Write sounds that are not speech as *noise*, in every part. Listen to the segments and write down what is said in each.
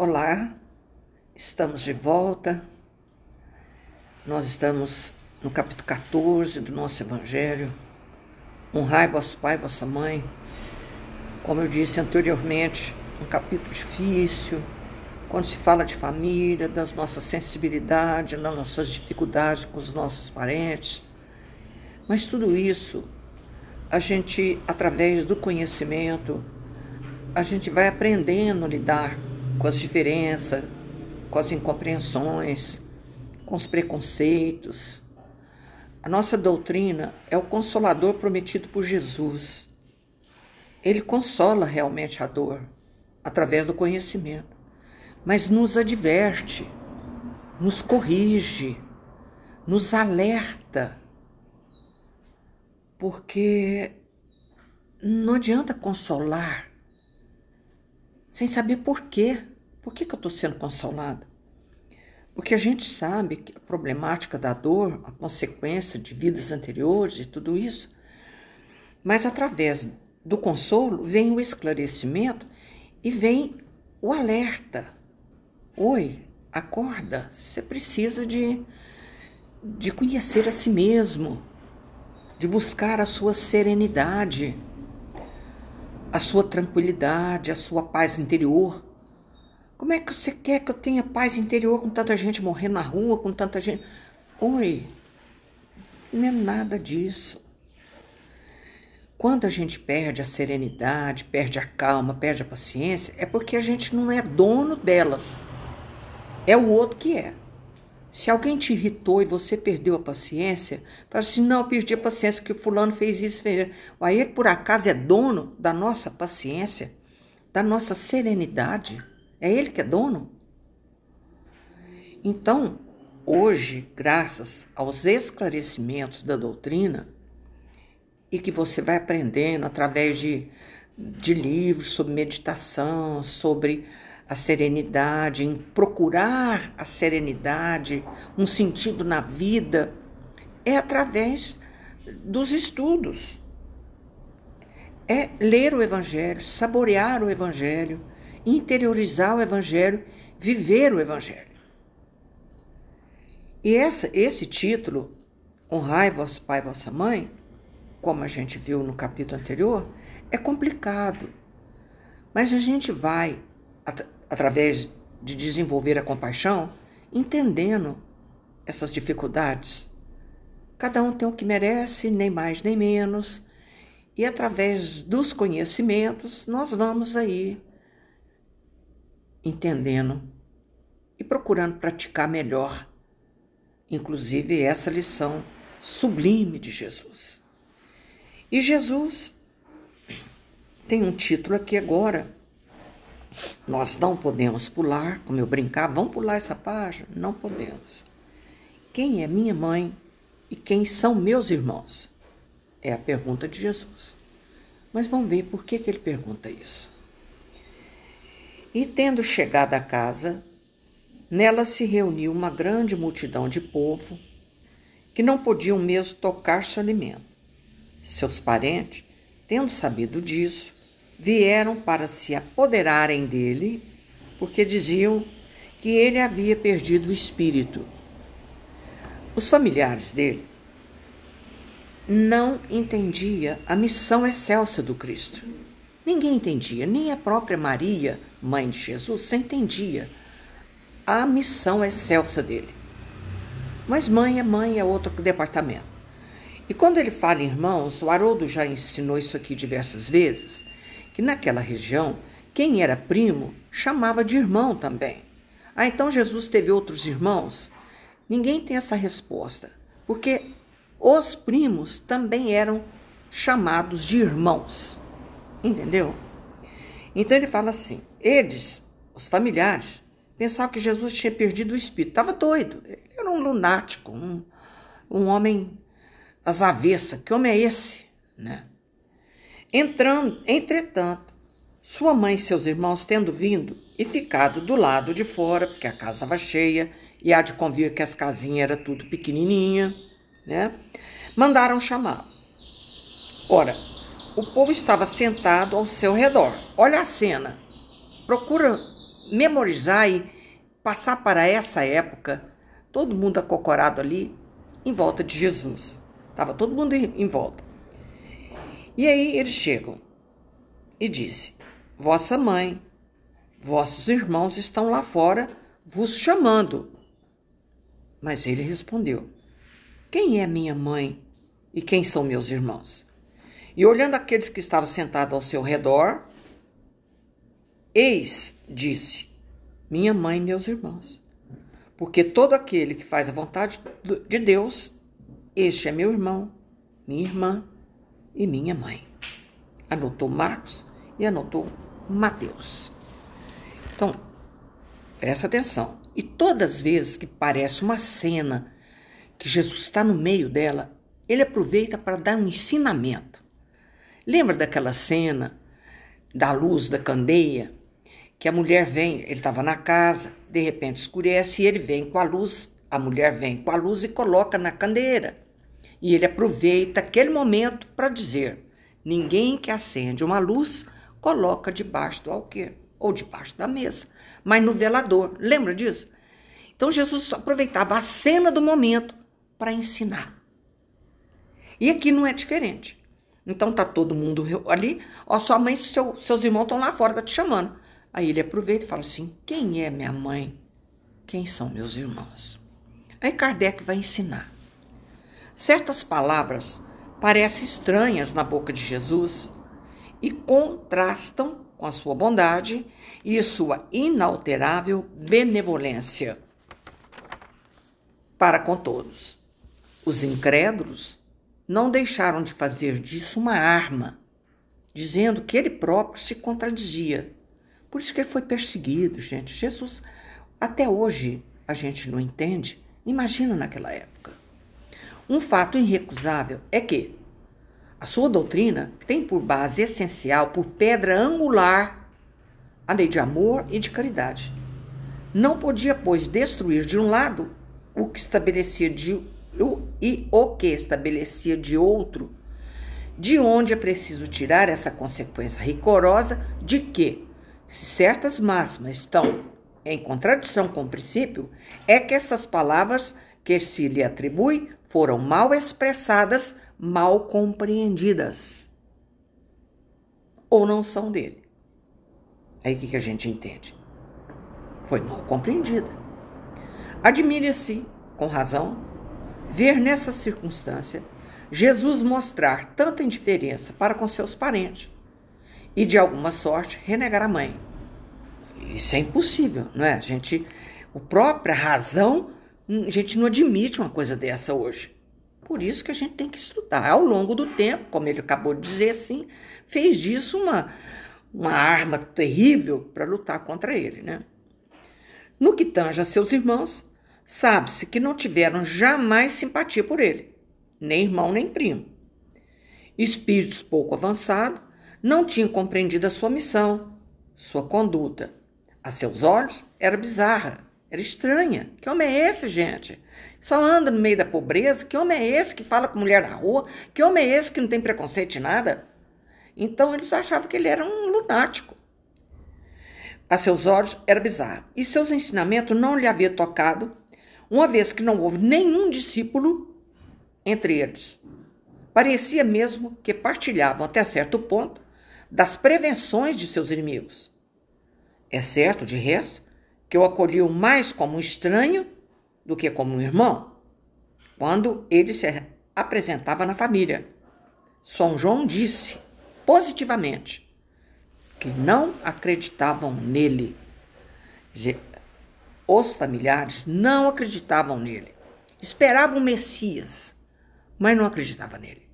Olá, estamos de volta. Nós estamos no capítulo 14 do nosso Evangelho. Honrai vosso pai e vossa mãe. Como eu disse anteriormente, um capítulo difícil, quando se fala de família, das nossas sensibilidades, das nossas dificuldades com os nossos parentes. Mas tudo isso, a gente, através do conhecimento, a gente vai aprendendo a lidar com as diferenças, com as incompreensões, com os preconceitos. A nossa doutrina é o consolador prometido por Jesus. Ele consola realmente a dor através do conhecimento, mas nos adverte, nos corrige, nos alerta, porque não adianta consolar sem saber por quê. Por que, que eu estou sendo consolada? Porque a gente sabe que a problemática da dor, a consequência de vidas anteriores e tudo isso, mas através do consolo vem o esclarecimento e vem o alerta. Oi, acorda, você precisa de, de conhecer a si mesmo, de buscar a sua serenidade a sua tranquilidade, a sua paz interior. Como é que você quer que eu tenha paz interior com tanta gente morrendo na rua, com tanta gente. Oi, não é nada disso. Quando a gente perde a serenidade, perde a calma, perde a paciência, é porque a gente não é dono delas. É o outro que é. Se alguém te irritou e você perdeu a paciência, fala assim: não, eu perdi a paciência que o fulano fez isso. Fez... Aí ele, por acaso, é dono da nossa paciência, da nossa serenidade. É ele que é dono. Então, hoje, graças aos esclarecimentos da doutrina, e que você vai aprendendo através de, de livros sobre meditação, sobre a serenidade, em procurar a serenidade, um sentido na vida, é através dos estudos. É ler o Evangelho, saborear o Evangelho, interiorizar o Evangelho, viver o Evangelho. E essa, esse título, Honrai vosso pai e vossa mãe, como a gente viu no capítulo anterior, é complicado. Mas a gente vai através de desenvolver a compaixão, entendendo essas dificuldades. Cada um tem o que merece, nem mais nem menos, e através dos conhecimentos nós vamos aí entendendo e procurando praticar melhor, inclusive essa lição sublime de Jesus. E Jesus tem um título aqui agora nós não podemos pular, como eu brincava, vamos pular essa página? Não podemos. Quem é minha mãe e quem são meus irmãos? É a pergunta de Jesus. Mas vamos ver por que, que ele pergunta isso. E tendo chegado à casa, nela se reuniu uma grande multidão de povo que não podiam mesmo tocar seu alimento. Seus parentes, tendo sabido disso, vieram para se apoderarem dele, porque diziam que ele havia perdido o espírito. Os familiares dele não entendia a missão excelsa do Cristo. Ninguém entendia, nem a própria Maria, mãe de Jesus, entendia a missão excelsa dele. Mas mãe é mãe, é outro departamento. E quando ele fala em irmãos, o Haroldo já ensinou isso aqui diversas vezes, que naquela região, quem era primo chamava de irmão também. Ah, então Jesus teve outros irmãos? Ninguém tem essa resposta, porque os primos também eram chamados de irmãos. Entendeu? Então ele fala assim: eles, os familiares, pensavam que Jesus tinha perdido o espírito. Estava doido. Ele era um lunático, um, um homem às avessas. Que homem é esse? Né? Entrando, entretanto, sua mãe e seus irmãos tendo vindo e ficado do lado de fora, porque a casa estava cheia, e há de convir que as casinhas eram tudo pequenininha, né? Mandaram chamá-lo. Ora, o povo estava sentado ao seu redor. Olha a cena. Procura memorizar e passar para essa época, todo mundo acocorado ali em volta de Jesus. Estava todo mundo em volta. E aí eles chegam e disse: Vossa mãe, vossos irmãos estão lá fora vos chamando. Mas ele respondeu: Quem é minha mãe e quem são meus irmãos? E olhando aqueles que estavam sentados ao seu redor, eis, disse: Minha mãe e meus irmãos. Porque todo aquele que faz a vontade de Deus, este é meu irmão, minha irmã e minha mãe. Anotou Marcos e anotou Mateus. Então, presta atenção. E todas as vezes que parece uma cena que Jesus está no meio dela, ele aproveita para dar um ensinamento. Lembra daquela cena da luz da candeia? Que a mulher vem, ele estava na casa, de repente escurece e ele vem com a luz, a mulher vem com a luz e coloca na candeeira. E ele aproveita aquele momento para dizer: ninguém que acende uma luz coloca debaixo do alqueire ou debaixo da mesa, mas no velador. Lembra disso? Então Jesus aproveitava a cena do momento para ensinar. E aqui não é diferente. Então tá todo mundo ali, ó, sua mãe e seu, seus irmãos estão lá fora, tá te chamando. Aí ele aproveita e fala assim: quem é minha mãe? Quem são meus irmãos? Aí Kardec vai ensinar. Certas palavras parecem estranhas na boca de Jesus e contrastam com a sua bondade e sua inalterável benevolência para com todos. Os incrédulos não deixaram de fazer disso uma arma, dizendo que ele próprio se contradizia. Por isso que ele foi perseguido, gente. Jesus, até hoje, a gente não entende. Imagina naquela época. Um fato irrecusável é que a sua doutrina tem por base essencial, por pedra angular, a lei de amor e de caridade. Não podia, pois, destruir de um lado o que estabelecia de e o que estabelecia de outro, de onde é preciso tirar essa consequência rigorosa de que, se certas máximas estão em contradição com o princípio, é que essas palavras que se lhe atribui foram mal expressadas, mal compreendidas. Ou não são dele. Aí o que, a gente entende? Foi mal compreendida. Admire-se, com razão, ver nessa circunstância Jesus mostrar tanta indiferença para com seus parentes e, de alguma sorte, renegar a mãe. Isso é impossível, não é? A gente, a própria razão a gente não admite uma coisa dessa hoje. Por isso que a gente tem que estudar. Ao longo do tempo, como ele acabou de dizer assim, fez disso uma, uma arma terrível para lutar contra ele. Né? No que tange a seus irmãos, sabe-se que não tiveram jamais simpatia por ele, nem irmão nem primo. Espíritos pouco avançados não tinham compreendido a sua missão, sua conduta. A seus olhos era bizarra, era estranha. Que homem é esse, gente? Só anda no meio da pobreza? Que homem é esse que fala com mulher na rua? Que homem é esse que não tem preconceito de nada? Então eles achavam que ele era um lunático. A seus olhos era bizarro. E seus ensinamentos não lhe havia tocado, uma vez que não houve nenhum discípulo entre eles. Parecia mesmo que partilhavam até certo ponto das prevenções de seus inimigos. É certo, de resto, que o acolhiam mais como um estranho do que como um irmão, quando ele se apresentava na família. São João disse positivamente que não acreditavam nele. Os familiares não acreditavam nele. Esperavam o Messias, mas não acreditavam nele.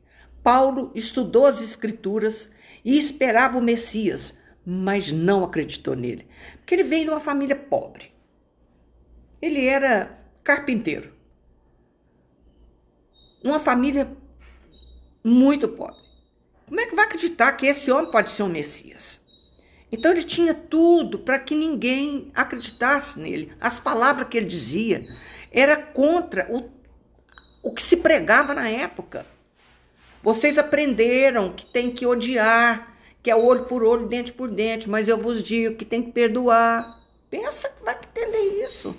Paulo estudou as Escrituras e esperava o Messias, mas não acreditou nele, porque ele veio de uma família pobre. Ele era carpinteiro. Uma família muito pobre. Como é que vai acreditar que esse homem pode ser um Messias? Então ele tinha tudo para que ninguém acreditasse nele. As palavras que ele dizia era contra o, o que se pregava na época. Vocês aprenderam que tem que odiar, que é olho por olho, dente por dente, mas eu vos digo que tem que perdoar. Pensa que vai entender isso.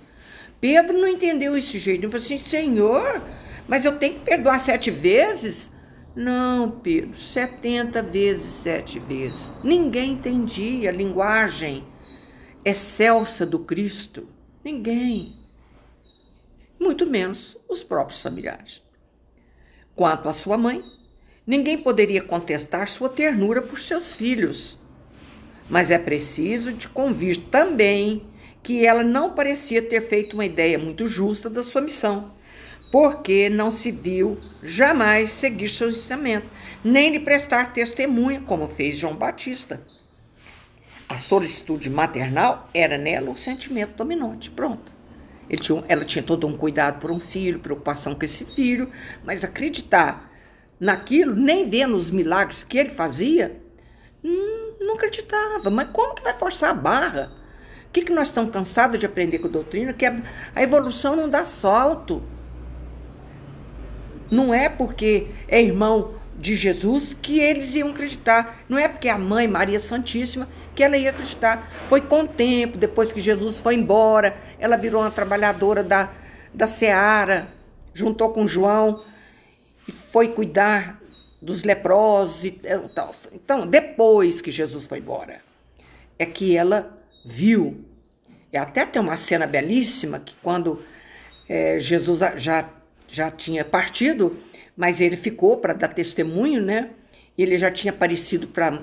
Pedro não entendeu esse jeito. Ele falou assim: Senhor, mas eu tenho que perdoar sete vezes? Não, Pedro, setenta vezes sete vezes. Ninguém entendia a linguagem excelsa do Cristo. Ninguém. Muito menos os próprios familiares. Quanto à sua mãe, ninguém poderia contestar sua ternura por seus filhos. Mas é preciso de convir também que ela não parecia ter feito uma ideia muito justa da sua missão, porque não se viu jamais seguir seu ensinamento, nem lhe prestar testemunha, como fez João Batista. A solicitude maternal era nela o sentimento dominante. Pronto. Tinha, ela tinha todo um cuidado por um filho, preocupação com esse filho, mas acreditar naquilo, nem vendo os milagres que ele fazia, hum, não acreditava. Mas como que vai forçar a barra? O que, que nós estamos cansados de aprender com a doutrina? Que a, a evolução não dá salto. Não é porque é irmão de Jesus que eles iam acreditar. Não é porque a mãe Maria Santíssima que ela ia acreditar. Foi com o tempo, depois que Jesus foi embora, ela virou uma trabalhadora da, da Seara, juntou com João e foi cuidar dos leprosos e tal. Então, depois que Jesus foi embora, é que ela viu. E até tem uma cena belíssima que quando é, Jesus já, já tinha partido, mas ele ficou para dar testemunho, né? Ele já tinha aparecido para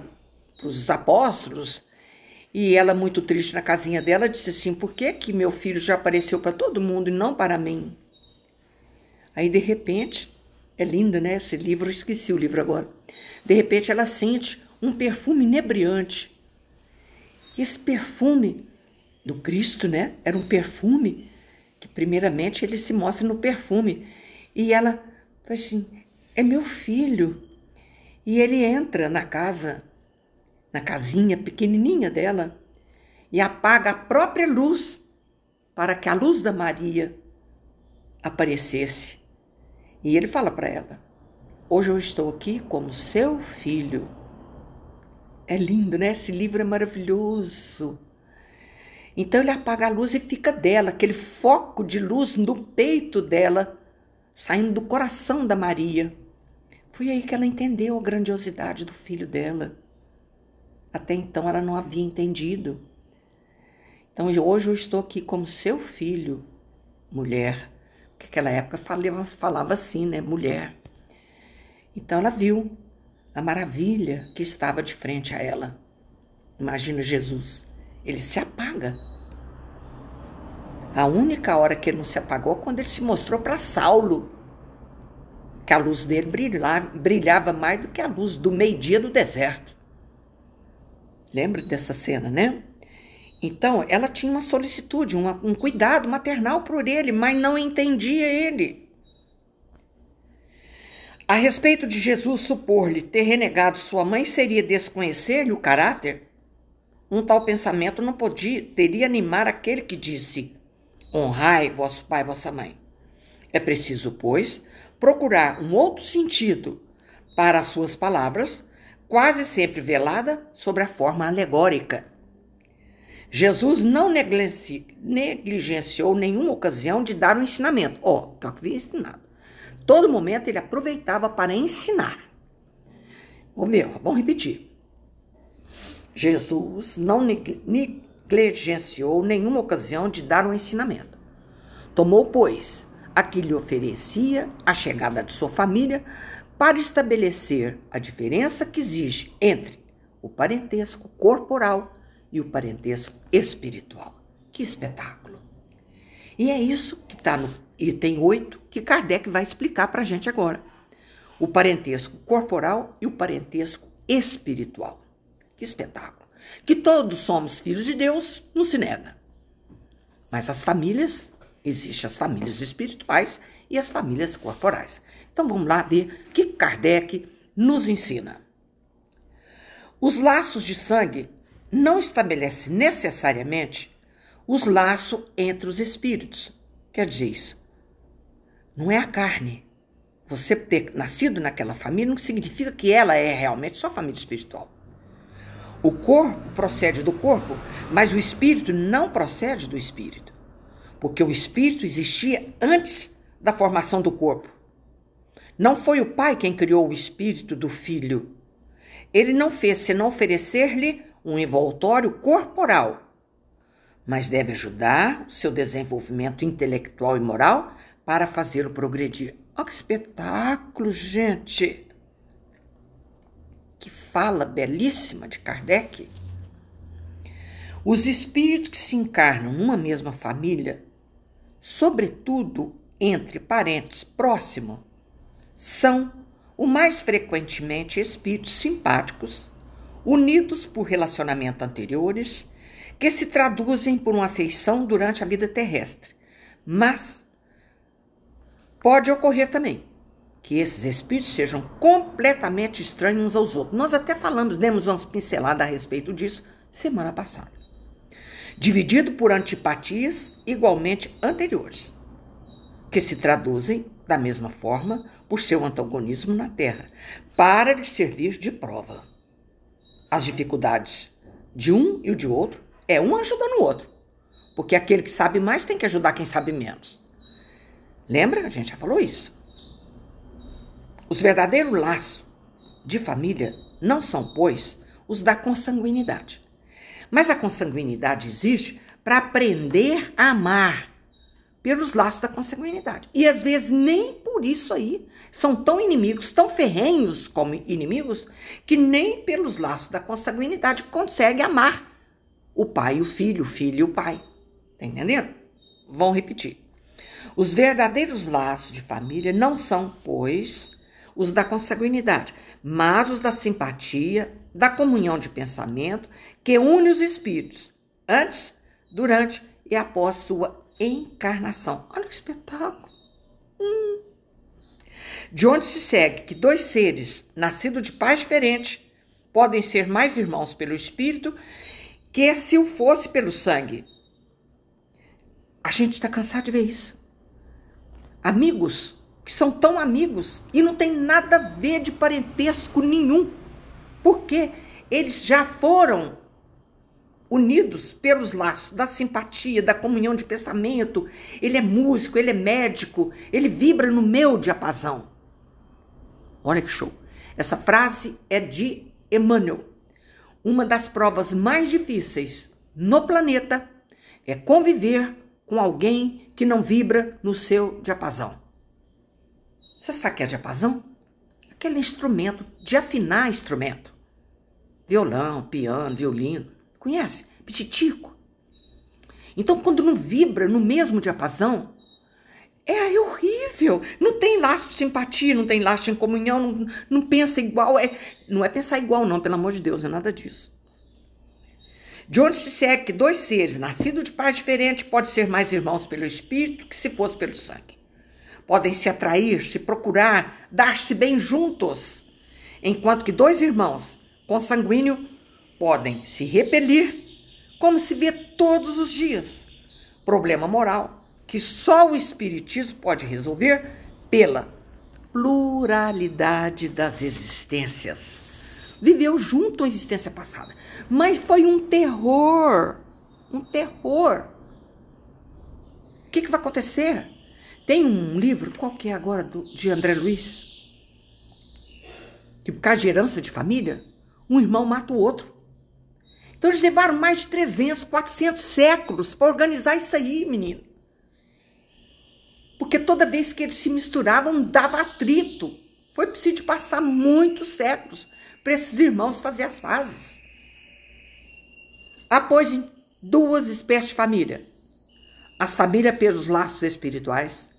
os apóstolos, e ela, muito triste na casinha dela, disse assim: Por que, que meu filho já apareceu para todo mundo e não para mim? Aí, de repente, é linda, né? Esse livro, eu esqueci o livro agora. De repente, ela sente um perfume inebriante. Esse perfume do Cristo, né? Era um perfume primeiramente, ele se mostra no perfume. E ela fala assim: É meu filho. E ele entra na casa na casinha pequenininha dela e apaga a própria luz para que a luz da Maria aparecesse. E ele fala para ela: Hoje eu estou aqui como seu filho. É lindo, né? Esse livro é maravilhoso. Então ele apaga a luz e fica dela, aquele foco de luz no peito dela, saindo do coração da Maria. Foi aí que ela entendeu a grandiosidade do filho dela. Até então ela não havia entendido. Então hoje eu estou aqui como seu filho, mulher. Porque naquela época falava, falava assim, né? Mulher. Então ela viu a maravilha que estava de frente a ela. Imagina Jesus. Ele se apaga. A única hora que ele não se apagou é quando ele se mostrou para Saulo. Que a luz dele brilhava, brilhava mais do que a luz do meio-dia do deserto. Lembra dessa cena, né? Então, ela tinha uma solicitude, uma, um cuidado maternal por ele, mas não entendia ele. A respeito de Jesus supor-lhe ter renegado sua mãe seria desconhecer-lhe o caráter? Um tal pensamento não podia, teria animar aquele que disse: Honrai vosso pai e vossa mãe. É preciso, pois, procurar um outro sentido para as suas palavras quase sempre velada sobre a forma alegórica. Jesus não negligenciou nenhuma ocasião de dar um ensinamento. Ó, oh, que eu havia ensinado. Todo momento ele aproveitava para ensinar. Vamos ver, vamos repetir. Jesus não negligenciou nenhuma ocasião de dar um ensinamento. Tomou, pois, a que lhe oferecia a chegada de sua família para estabelecer a diferença que existe entre o parentesco corporal e o parentesco espiritual. Que espetáculo! E é isso que está no item 8 que Kardec vai explicar para a gente agora. O parentesco corporal e o parentesco espiritual. Que espetáculo! Que todos somos filhos de Deus, não se nega. Mas as famílias, existem as famílias espirituais e as famílias corporais. Então vamos lá ver que Kardec nos ensina. Os laços de sangue não estabelecem necessariamente os laços entre os espíritos. Quer dizer isso. Não é a carne. Você ter nascido naquela família não significa que ela é realmente sua família espiritual. O corpo procede do corpo, mas o espírito não procede do espírito. Porque o espírito existia antes da formação do corpo. Não foi o pai quem criou o espírito do filho. Ele não fez senão oferecer-lhe um envoltório corporal, mas deve ajudar o seu desenvolvimento intelectual e moral para fazê-lo progredir. Olha que espetáculo, gente! Fala belíssima de Kardec. Os espíritos que se encarnam numa mesma família, sobretudo entre parentes próximos, são o mais frequentemente espíritos simpáticos, unidos por relacionamentos anteriores, que se traduzem por uma afeição durante a vida terrestre, mas pode ocorrer também que esses espíritos sejam completamente estranhos uns aos outros. Nós até falamos, demos umas pinceladas a respeito disso semana passada. Dividido por antipatias igualmente anteriores, que se traduzem da mesma forma por seu antagonismo na Terra, para lhe servir de prova. As dificuldades de um e o de outro é um ajudando o outro, porque aquele que sabe mais tem que ajudar quem sabe menos. Lembra? A gente já falou isso. Os verdadeiros laços de família não são, pois, os da consanguinidade. Mas a consanguinidade existe para aprender a amar pelos laços da consanguinidade. E às vezes nem por isso aí são tão inimigos, tão ferrenhos como inimigos, que nem pelos laços da consanguinidade consegue amar o pai o filho, o filho e o pai. Tá entendendo? Vão repetir. Os verdadeiros laços de família não são, pois, os da consanguinidade, mas os da simpatia, da comunhão de pensamento, que une os espíritos, antes, durante e após sua encarnação. Olha que espetáculo! Hum. De onde se segue que dois seres, nascidos de pais diferentes, podem ser mais irmãos pelo espírito que se o fosse pelo sangue. A gente está cansado de ver isso. Amigos que são tão amigos e não tem nada a ver de parentesco nenhum. Porque eles já foram unidos pelos laços da simpatia, da comunhão de pensamento. Ele é músico, ele é médico, ele vibra no meu diapasão. Olha que show. Essa frase é de Emmanuel. Uma das provas mais difíceis no planeta é conviver com alguém que não vibra no seu diapasão. Você sabe o que é diapasão? Aquele instrumento de afinar instrumento. Violão, piano, violino. Conhece? Pititico. Então, quando não vibra no mesmo diapasão, é horrível. Não tem laço de simpatia, não tem laço de comunhão, não, não pensa igual. É, não é pensar igual, não, pelo amor de Deus, é nada disso. De onde se segue que dois seres nascidos de pais diferentes podem ser mais irmãos pelo espírito que se fosse pelo sangue podem se atrair, se procurar, dar-se bem juntos, enquanto que dois irmãos consanguíneos podem se repelir, como se vê todos os dias. Problema moral que só o Espiritismo pode resolver pela pluralidade das existências. Viveu junto a existência passada, mas foi um terror, um terror. O que, que vai acontecer? Tem um livro, qual que é agora, do, de André Luiz? Que por causa de herança de família, um irmão mata o outro. Então eles levaram mais de 300, 400 séculos para organizar isso aí, menino. Porque toda vez que eles se misturavam, dava atrito. Foi preciso passar muitos séculos para esses irmãos fazer as fases. Após duas espécies de família. As famílias pelos laços espirituais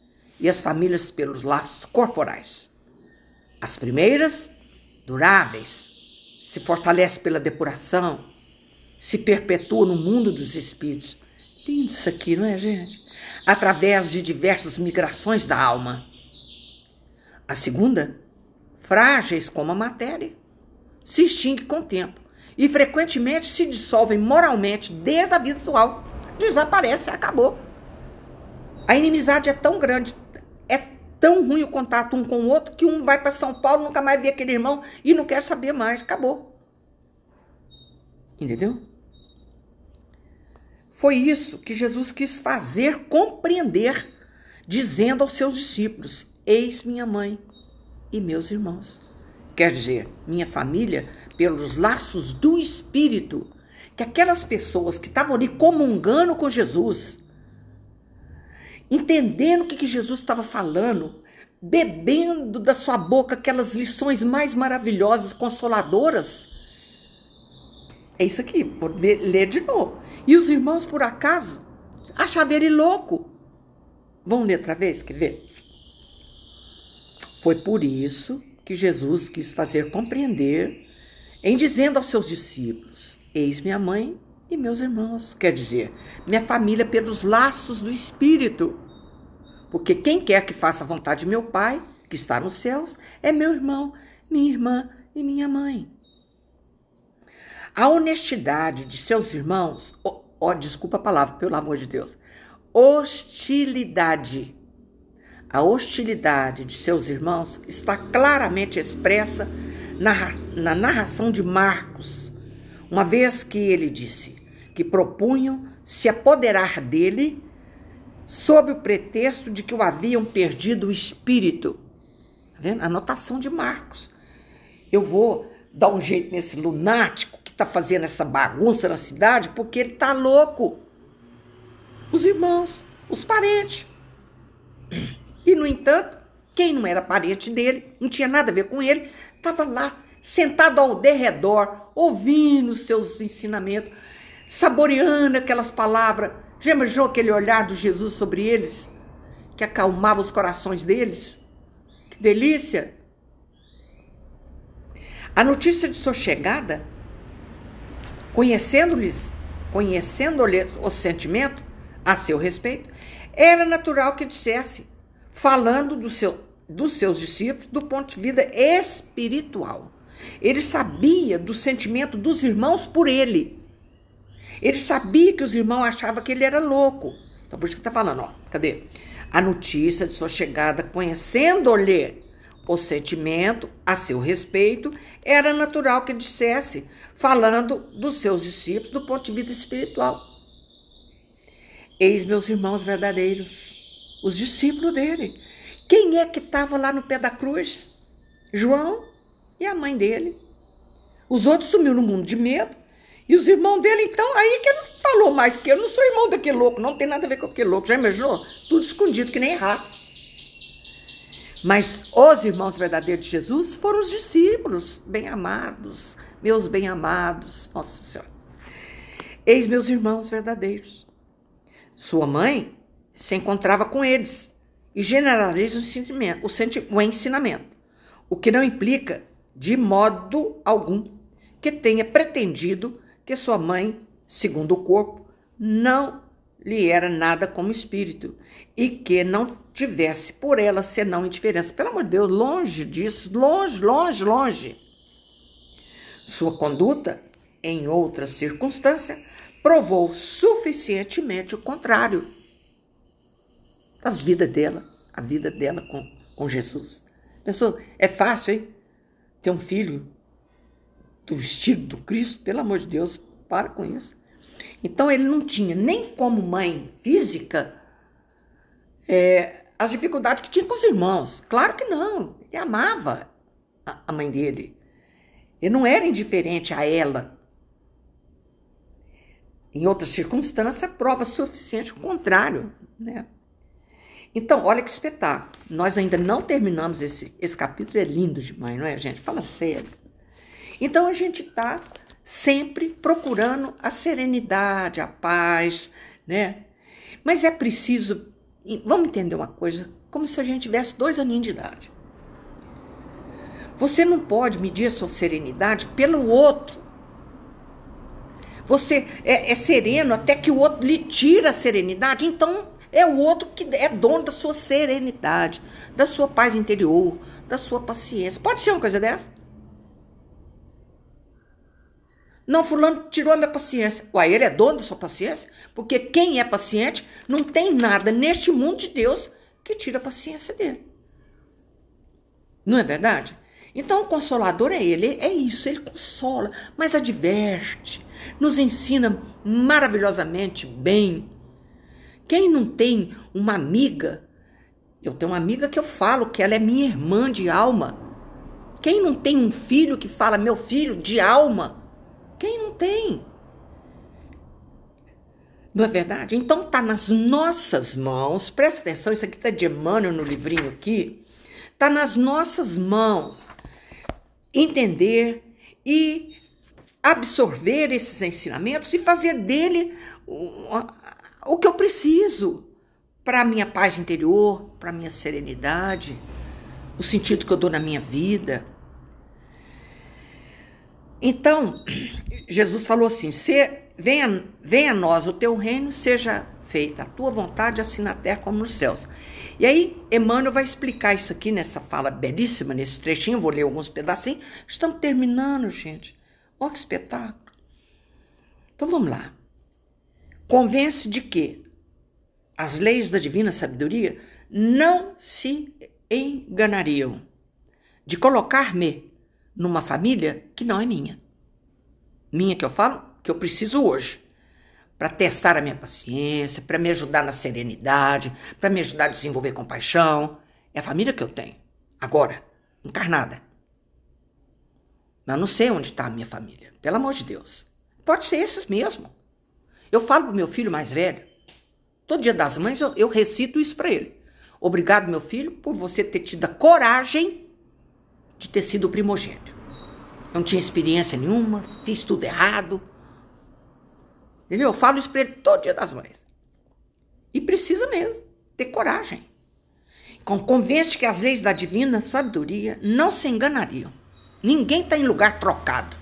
e as famílias pelos laços corporais. As primeiras, duráveis, se fortalece pela depuração, se perpetua no mundo dos espíritos. Lindo isso aqui, não é, gente? Através de diversas migrações da alma. A segunda, frágeis como a matéria, se extingue com o tempo e frequentemente se dissolvem moralmente desde a vida atual. Desaparece, acabou. A inimizade é tão grande, tão ruim o contato um com o outro que um vai para São Paulo, nunca mais vê aquele irmão e não quer saber mais. Acabou. Entendeu? Foi isso que Jesus quis fazer compreender, dizendo aos seus discípulos: Eis minha mãe e meus irmãos. Quer dizer, minha família, pelos laços do Espírito, que aquelas pessoas que estavam ali comungando com Jesus, entendendo o que, que Jesus estava falando, bebendo da sua boca aquelas lições mais maravilhosas, consoladoras. É isso aqui, vou ler de novo. E os irmãos, por acaso, achavam ele louco. Vamos ler outra vez, quer ver? Foi por isso que Jesus quis fazer compreender, em dizendo aos seus discípulos: Eis minha mãe e meus irmãos, quer dizer, minha família pelos laços do Espírito. Porque quem quer que faça a vontade de meu Pai, que está nos céus, é meu irmão, minha irmã e minha mãe. A honestidade de seus irmãos, oh, oh, desculpa a palavra, pelo amor de Deus, hostilidade a hostilidade de seus irmãos está claramente expressa na, na narração de Marcos, uma vez que ele disse que propunham se apoderar dele sob o pretexto de que o haviam perdido o espírito. Tá vendo? Anotação de Marcos. Eu vou dar um jeito nesse lunático que está fazendo essa bagunça na cidade porque ele está louco. Os irmãos, os parentes. E, no entanto, quem não era parente dele, não tinha nada a ver com ele, estava lá, sentado ao derredor, ouvindo seus ensinamentos, saboreando aquelas palavras. Já imaginou aquele olhar do Jesus sobre eles, que acalmava os corações deles? Que delícia! A notícia de sua chegada, conhecendo-lhes, conhecendo-lhes o sentimento a seu respeito, era natural que dissesse: falando do seu, dos seus discípulos do ponto de vista espiritual. Ele sabia do sentimento dos irmãos por ele. Ele sabia que os irmãos achavam que ele era louco. Então, por isso que está falando, ó, cadê? A notícia de sua chegada, conhecendo-lhe o sentimento a seu respeito, era natural que dissesse, falando dos seus discípulos do ponto de vista espiritual. Eis meus irmãos verdadeiros os discípulos dele. Quem é que estava lá no pé da cruz? João e a mãe dele. Os outros sumiram no mundo de medo. E os irmãos dele, então, aí que ele falou mais que eu não sou irmão daquele louco, não tem nada a ver com aquele louco. Já imaginou? Tudo escondido, que nem rato. Mas os irmãos verdadeiros de Jesus foram os discípulos, bem-amados, meus bem-amados, Nossa Senhora. Eis meus irmãos verdadeiros. Sua mãe se encontrava com eles e generaliza o, sentimento, o, senti o ensinamento, o que não implica, de modo algum, que tenha pretendido que sua mãe, segundo o corpo, não lhe era nada como espírito e que não tivesse por ela senão indiferença. Pelo amor de Deus, longe disso, longe, longe, longe. Sua conduta, em outra circunstância, provou suficientemente o contrário as vidas dela, a vida dela com, com Jesus. Pensou, é fácil, hein? Ter um filho do vestido do Cristo, pelo amor de Deus, para com isso. Então ele não tinha nem como mãe física é, as dificuldades que tinha com os irmãos. Claro que não. Ele amava a, a mãe dele. Ele não era indiferente a ela. Em outras circunstâncias, prova suficiente o contrário, né? Então, olha que espetáculo. Nós ainda não terminamos esse, esse capítulo, é lindo demais, não é, gente? Fala sério. Então, a gente está sempre procurando a serenidade, a paz, né? Mas é preciso, vamos entender uma coisa, como se a gente tivesse dois aninhos de idade. Você não pode medir a sua serenidade pelo outro. Você é, é sereno até que o outro lhe tira a serenidade, então é o outro que é dono da sua serenidade, da sua paz interior, da sua paciência. Pode ser uma coisa dessa? Não, fulano tirou a minha paciência. Uai, ele é dono da sua paciência? Porque quem é paciente não tem nada neste mundo de Deus que tira a paciência dele. Não é verdade? Então o consolador é ele, é isso, ele consola, mas adverte, nos ensina maravilhosamente bem. Quem não tem uma amiga, eu tenho uma amiga que eu falo que ela é minha irmã de alma. Quem não tem um filho que fala meu filho de alma? Quem não tem? Não é verdade? Então tá nas nossas mãos, presta atenção, isso aqui tá de Emmanuel no livrinho aqui, tá nas nossas mãos entender e absorver esses ensinamentos e fazer dele o, o que eu preciso para a minha paz interior, para a minha serenidade, o sentido que eu dou na minha vida. Então, Jesus falou assim: venha, venha a nós o teu reino, seja feita a tua vontade, assim na terra como nos céus. E aí, Emmanuel vai explicar isso aqui nessa fala belíssima, nesse trechinho, vou ler alguns pedacinhos. Estamos terminando, gente. Olha que espetáculo. Então vamos lá. Convence de que as leis da divina sabedoria não se enganariam de colocar-me numa família que não é minha. Minha que eu falo, que eu preciso hoje. Para testar a minha paciência, para me ajudar na serenidade, para me ajudar a desenvolver compaixão. É a família que eu tenho. Agora, encarnada. Mas eu não sei onde está a minha família. Pelo amor de Deus. Pode ser esses mesmo. Eu falo pro meu filho mais velho. Todo dia das mães eu, eu recito isso para ele. Obrigado, meu filho, por você ter tido a coragem de ter sido primogênito. Não tinha experiência nenhuma, fiz tudo errado. Entendeu? Eu falo isso para ele todo dia das mães. E precisa mesmo ter coragem. Convence que as leis da divina sabedoria não se enganariam Ninguém está em lugar trocado.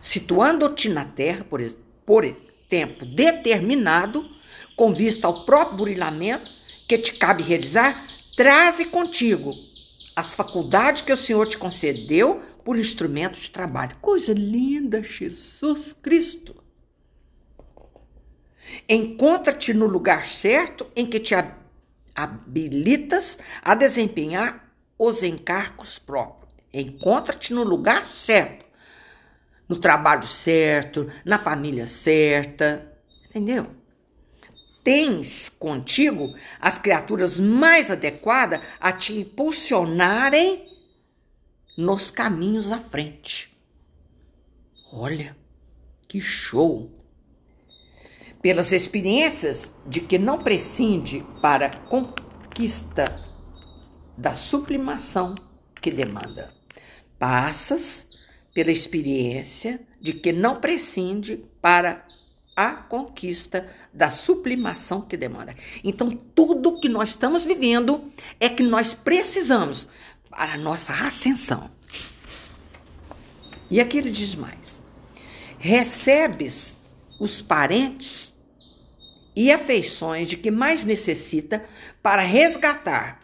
Situando-te na terra por, por tempo determinado, com vista ao próprio burilamento que te cabe realizar, traze contigo as faculdades que o Senhor te concedeu por instrumento de trabalho. Coisa linda, Jesus Cristo. Encontra-te no lugar certo em que te habilitas a desempenhar os encargos próprios. Encontra-te no lugar certo, no trabalho certo, na família certa, entendeu? Tens contigo as criaturas mais adequadas a te impulsionarem nos caminhos à frente. Olha, que show! Pelas experiências de que não prescinde para conquista da sublimação que demanda passas pela experiência de que não prescinde para a conquista da sublimação que demanda. Então, tudo que nós estamos vivendo é que nós precisamos para a nossa ascensão. E aqui ele diz mais: recebes os parentes e afeições de que mais necessita para resgatar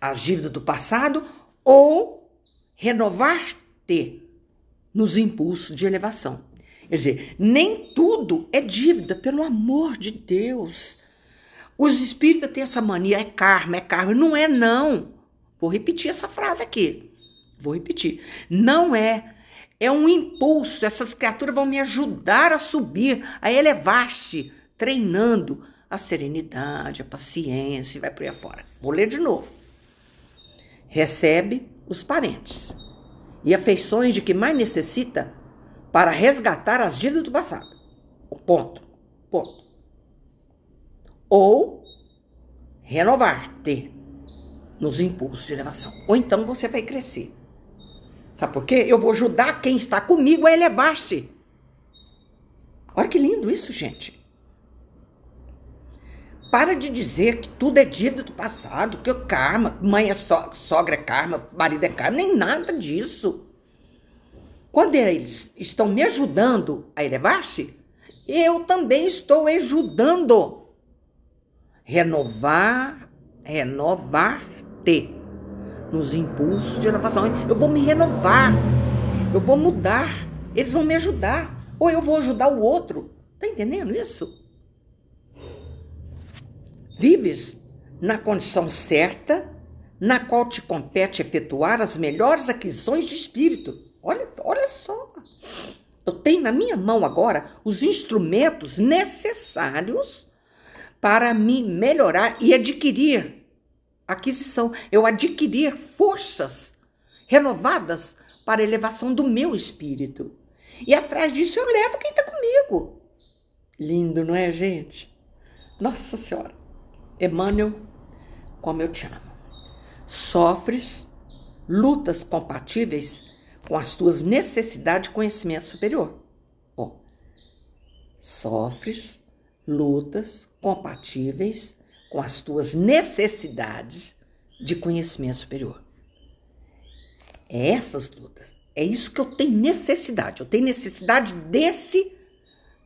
as dívidas do passado ou renovar-te nos impulsos de elevação. Quer dizer, nem tudo é dívida, pelo amor de Deus. Os espíritas têm essa mania, é karma, é karma. Não é, não. Vou repetir essa frase aqui. Vou repetir. Não é. É um impulso. Essas criaturas vão me ajudar a subir, a elevar-se, treinando a serenidade, a paciência vai por aí afora. Vou ler de novo. Recebe os parentes e afeições de que mais necessita para resgatar as dívidas do passado. Ponto. Ponto. Ou renovar-te nos impulsos de elevação. Ou então você vai crescer. Sabe por quê? Eu vou ajudar quem está comigo a elevar-se. Olha que lindo isso, gente. Para de dizer que tudo é dívida do passado, que o karma, mãe é so, sogra é karma, marido é karma, nem nada disso. Quando eles estão me ajudando a elevar-se, eu também estou ajudando. Renovar, renovar-te nos impulsos de elevação. Eu vou me renovar, eu vou mudar, eles vão me ajudar, ou eu vou ajudar o outro. Tá entendendo isso? Vives na condição certa, na qual te compete efetuar as melhores aquisições de espírito. Olha, olha só. Eu tenho na minha mão agora os instrumentos necessários para me melhorar e adquirir aquisição, eu adquirir forças renovadas para a elevação do meu espírito. E atrás disso eu levo quem está comigo. Lindo, não é, gente? Nossa Senhora. Emmanuel, como eu te amo. Sofres lutas compatíveis com as tuas necessidades de conhecimento superior. Sofres lutas compatíveis com as tuas necessidades de conhecimento superior. É essas lutas. É isso que eu tenho necessidade. Eu tenho necessidade desse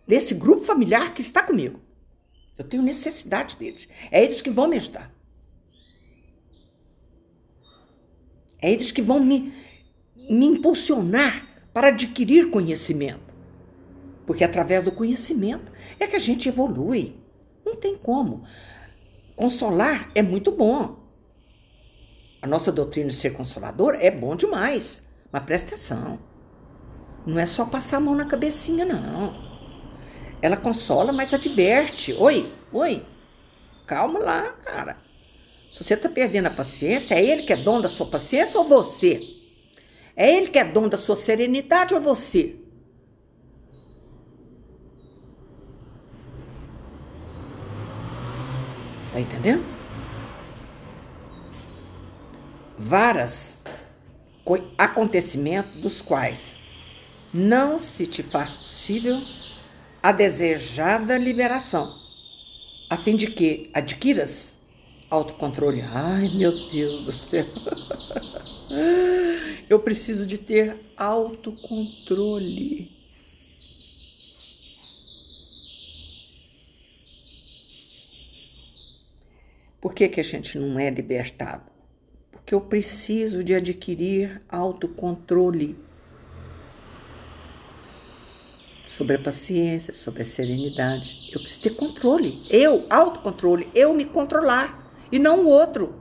desse grupo familiar que está comigo. Eu tenho necessidade deles. É eles que vão me ajudar. É eles que vão me, me impulsionar para adquirir conhecimento. Porque através do conhecimento é que a gente evolui. Não tem como. Consolar é muito bom. A nossa doutrina de ser consolador é bom demais. Mas presta atenção. Não é só passar a mão na cabecinha, não. Ela consola, mas adverte. Oi, oi. Calma lá, cara. Se você está perdendo a paciência, é ele que é dono da sua paciência ou você? É ele que é dono da sua serenidade ou você? Tá entendendo? Varas acontecimentos dos quais não se te faz possível a desejada liberação, a fim de que adquiras autocontrole. Ai, meu Deus do céu. *laughs* Eu preciso de ter autocontrole. Por que, que a gente não é libertado? Porque eu preciso de adquirir autocontrole sobre a paciência, sobre a serenidade. Eu preciso ter controle. Eu, autocontrole, eu me controlar e não o outro.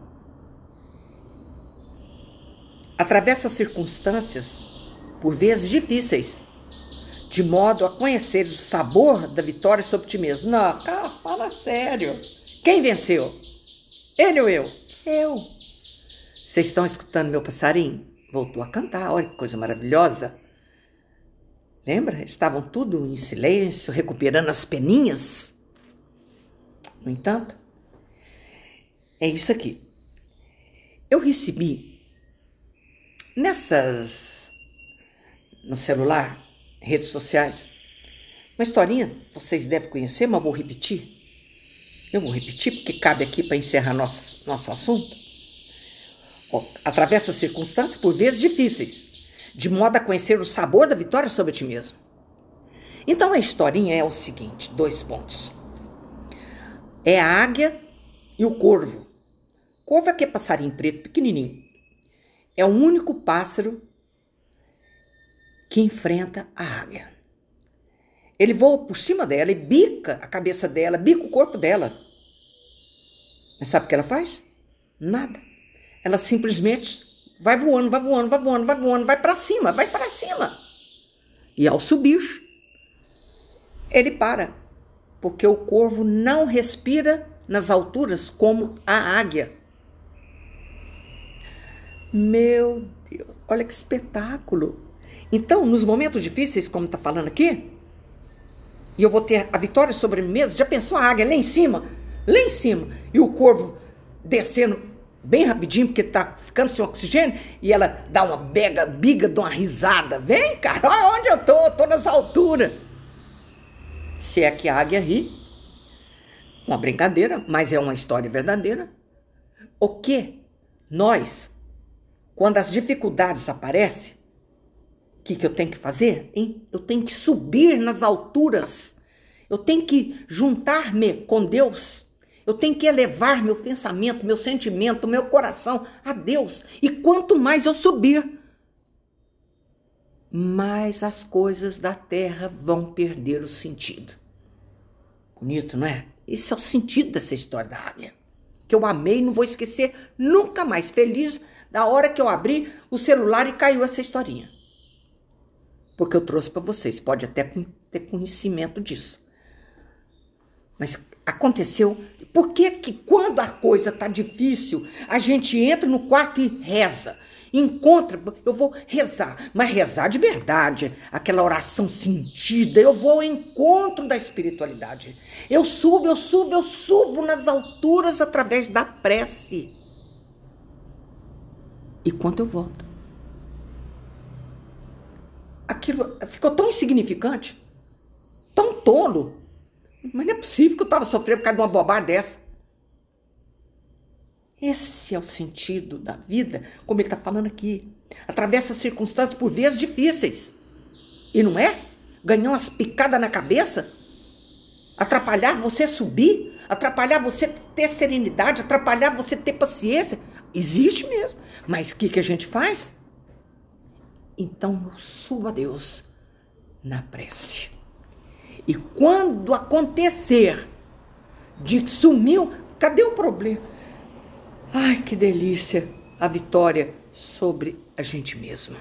Atravessa circunstâncias, por vezes difíceis, de modo a conheceres o sabor da vitória sobre ti mesmo. Não, cara, fala sério. Quem venceu? Ele ou eu? Eu. Vocês estão escutando meu passarinho? Voltou a cantar, olha que coisa maravilhosa. Lembra? Estavam tudo em silêncio, recuperando as peninhas. No entanto, é isso aqui. Eu recebi nessas no celular, redes sociais, uma historinha, vocês devem conhecer, mas vou repetir eu vou repetir porque cabe aqui para encerrar nosso, nosso assunto. atravessa circunstâncias por vezes difíceis, de modo a conhecer o sabor da vitória sobre ti mesmo. Então a historinha é o seguinte: dois pontos. É a águia e o corvo. Corvo é aquele passarinho preto pequenininho. É o único pássaro que enfrenta a águia. Ele voa por cima dela e bica a cabeça dela, bica o corpo dela. Mas sabe o que ela faz? Nada. Ela simplesmente vai voando, vai voando, vai voando, vai voando, vai para cima, vai para cima. E ao subir, ele para, porque o corvo não respira nas alturas como a águia. Meu Deus, olha que espetáculo! Então, nos momentos difíceis, como está falando aqui, e eu vou ter a vitória sobre mim mesmo. Já pensou a águia lá em cima? Lá em cima. E o corvo descendo bem rapidinho, porque tá ficando sem oxigênio, e ela dá uma bega, biga de uma risada. Vem, cara, olha onde eu tô, tô nas alturas. Se é que a águia ri, uma brincadeira, mas é uma história verdadeira. O que nós, quando as dificuldades aparecem, o que, que eu tenho que fazer? Hein? Eu tenho que subir nas alturas. Eu tenho que juntar-me com Deus. Eu tenho que elevar meu pensamento, meu sentimento, meu coração a Deus. E quanto mais eu subir, mais as coisas da terra vão perder o sentido. Bonito, não é? Esse é o sentido dessa história da águia. Que eu amei e não vou esquecer nunca mais. Feliz da hora que eu abri o celular e caiu essa historinha. porque eu trouxe para vocês. Pode até ter conhecimento disso. Mas aconteceu. Por que que quando a coisa tá difícil, a gente entra no quarto e reza? Encontra, eu vou rezar, mas rezar de verdade, aquela oração sentida, eu vou ao encontro da espiritualidade. Eu subo, eu subo, eu subo nas alturas através da prece. E quando eu volto, aquilo ficou tão insignificante, tão tolo. Mas não é possível que eu estava sofrendo por causa de uma bobagem dessa. Esse é o sentido da vida, como ele está falando aqui. Atravessa circunstâncias por vezes difíceis. E não é? Ganhar umas picadas na cabeça? Atrapalhar você subir? Atrapalhar você ter serenidade? Atrapalhar você ter paciência? Existe mesmo. Mas o que, que a gente faz? Então eu subo a Deus na prece. E quando acontecer de sumiu, cadê o problema? Ai, que delícia a vitória sobre a gente mesma.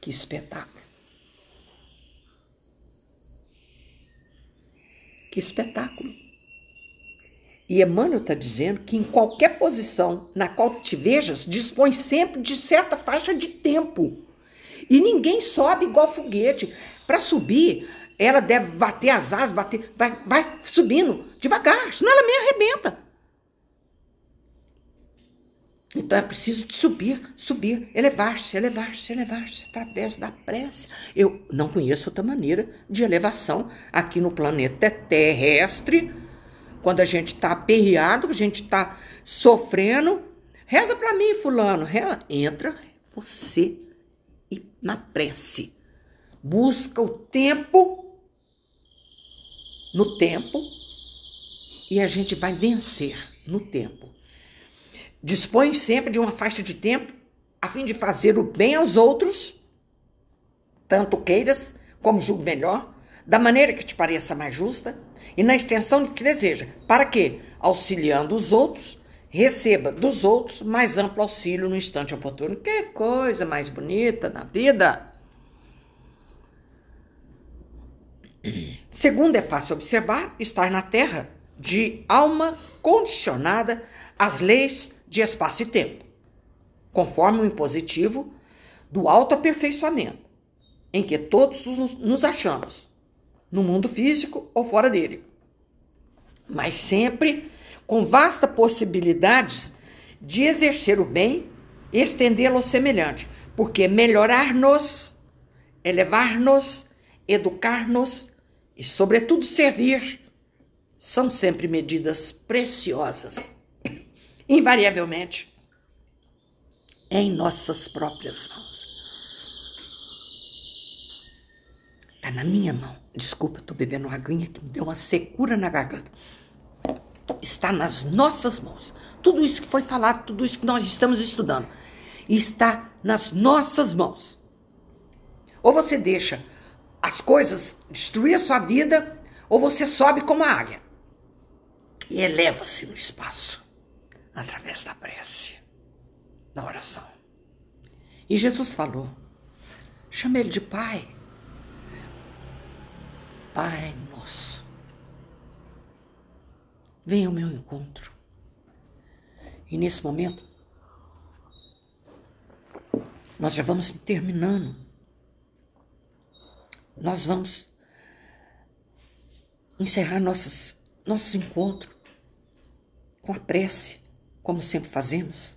Que espetáculo. Que espetáculo. E Emmanuel está dizendo que em qualquer posição na qual te vejas, dispõe sempre de certa faixa de tempo. E ninguém sobe igual foguete. Para subir, ela deve bater as asas, bater, vai, vai subindo devagar, senão ela me arrebenta. Então é preciso subir, subir, elevar-se, elevar-se, elevar-se através da prece. Eu não conheço outra maneira de elevação aqui no planeta terrestre. Quando a gente está aperreado, a gente está sofrendo, reza para mim, fulano, reza. entra você e na prece. Busca o tempo no tempo e a gente vai vencer no tempo. Dispõe sempre de uma faixa de tempo a fim de fazer o bem aos outros, tanto queiras como julgue melhor, da maneira que te pareça mais justa e na extensão que deseja, para que, auxiliando os outros, receba dos outros mais amplo auxílio no instante oportuno. Que coisa mais bonita na vida! *clears throat* Segundo, é fácil observar estar na Terra de alma condicionada às leis de espaço e tempo, conforme o impositivo do autoaperfeiçoamento, em que todos nos achamos, no mundo físico ou fora dele, mas sempre com vasta possibilidades de exercer o bem e estendê-lo ao semelhante, porque melhorar-nos, elevar-nos, educar-nos e, sobretudo, servir são sempre medidas preciosas. Invariavelmente, em nossas próprias mãos. Está na minha mão. Desculpa, estou bebendo aguinha que me deu uma secura na garganta. Está nas nossas mãos. Tudo isso que foi falado, tudo isso que nós estamos estudando, está nas nossas mãos. Ou você deixa as coisas destruir a sua vida, ou você sobe como a águia e eleva-se no espaço através da prece, da oração. E Jesus falou: chame ele de Pai. Pai nosso, venha ao meu encontro. E nesse momento, nós já vamos terminando nós vamos encerrar nossos, nossos encontros com a prece, como sempre fazemos.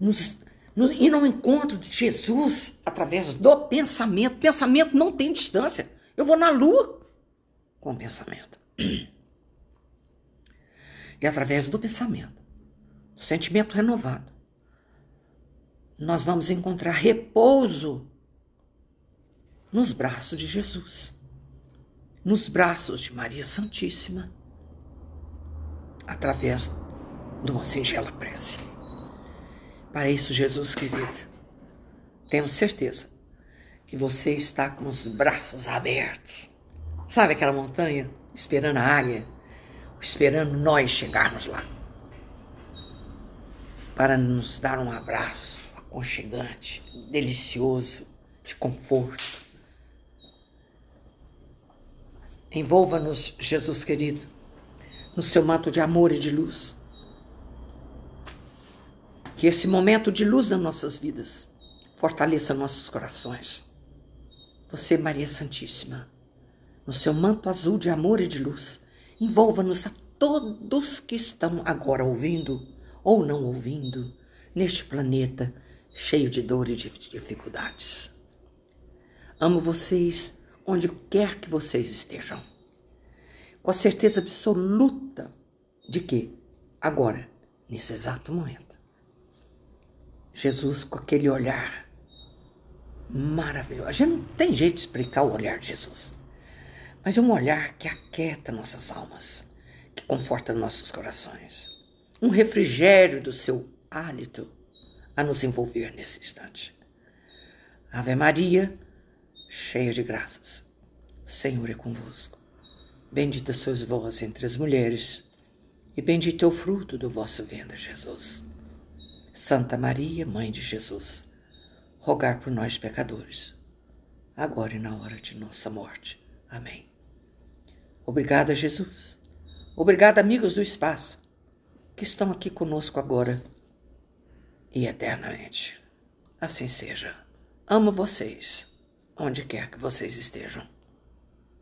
Nos, no, e no encontro de Jesus através do pensamento. Pensamento não tem distância. Eu vou na lua com o pensamento. E através do pensamento, do sentimento renovado, nós vamos encontrar repouso nos braços de Jesus, nos braços de Maria Santíssima, através de uma singela prece. Para isso, Jesus querido, tenho certeza que você está com os braços abertos. Sabe aquela montanha esperando a águia, esperando nós chegarmos lá, para nos dar um abraço aconchegante, delicioso, de conforto. Envolva-nos, Jesus querido, no seu manto de amor e de luz. Que esse momento de luz nas nossas vidas fortaleça nossos corações. Você, Maria Santíssima, no seu manto azul de amor e de luz, envolva-nos a todos que estão agora ouvindo ou não ouvindo neste planeta cheio de dor e de dificuldades. Amo vocês onde quer que vocês estejam, com a certeza absoluta de que, agora, nesse exato momento, Jesus com aquele olhar maravilhoso. A gente não tem jeito de explicar o olhar de Jesus, mas é um olhar que aquieta nossas almas, que conforta nossos corações. Um refrigério do seu hálito a nos envolver nesse instante. Ave Maria, cheia de graças, Senhor é convosco. Bendita sois vós entre as mulheres, e bendito é o fruto do vosso ventre, Jesus. Santa Maria, Mãe de Jesus, rogar por nós, pecadores, agora e na hora de nossa morte. Amém. Obrigada, Jesus. Obrigada, amigos do espaço, que estão aqui conosco agora e eternamente. Assim seja. Amo vocês, onde quer que vocês estejam.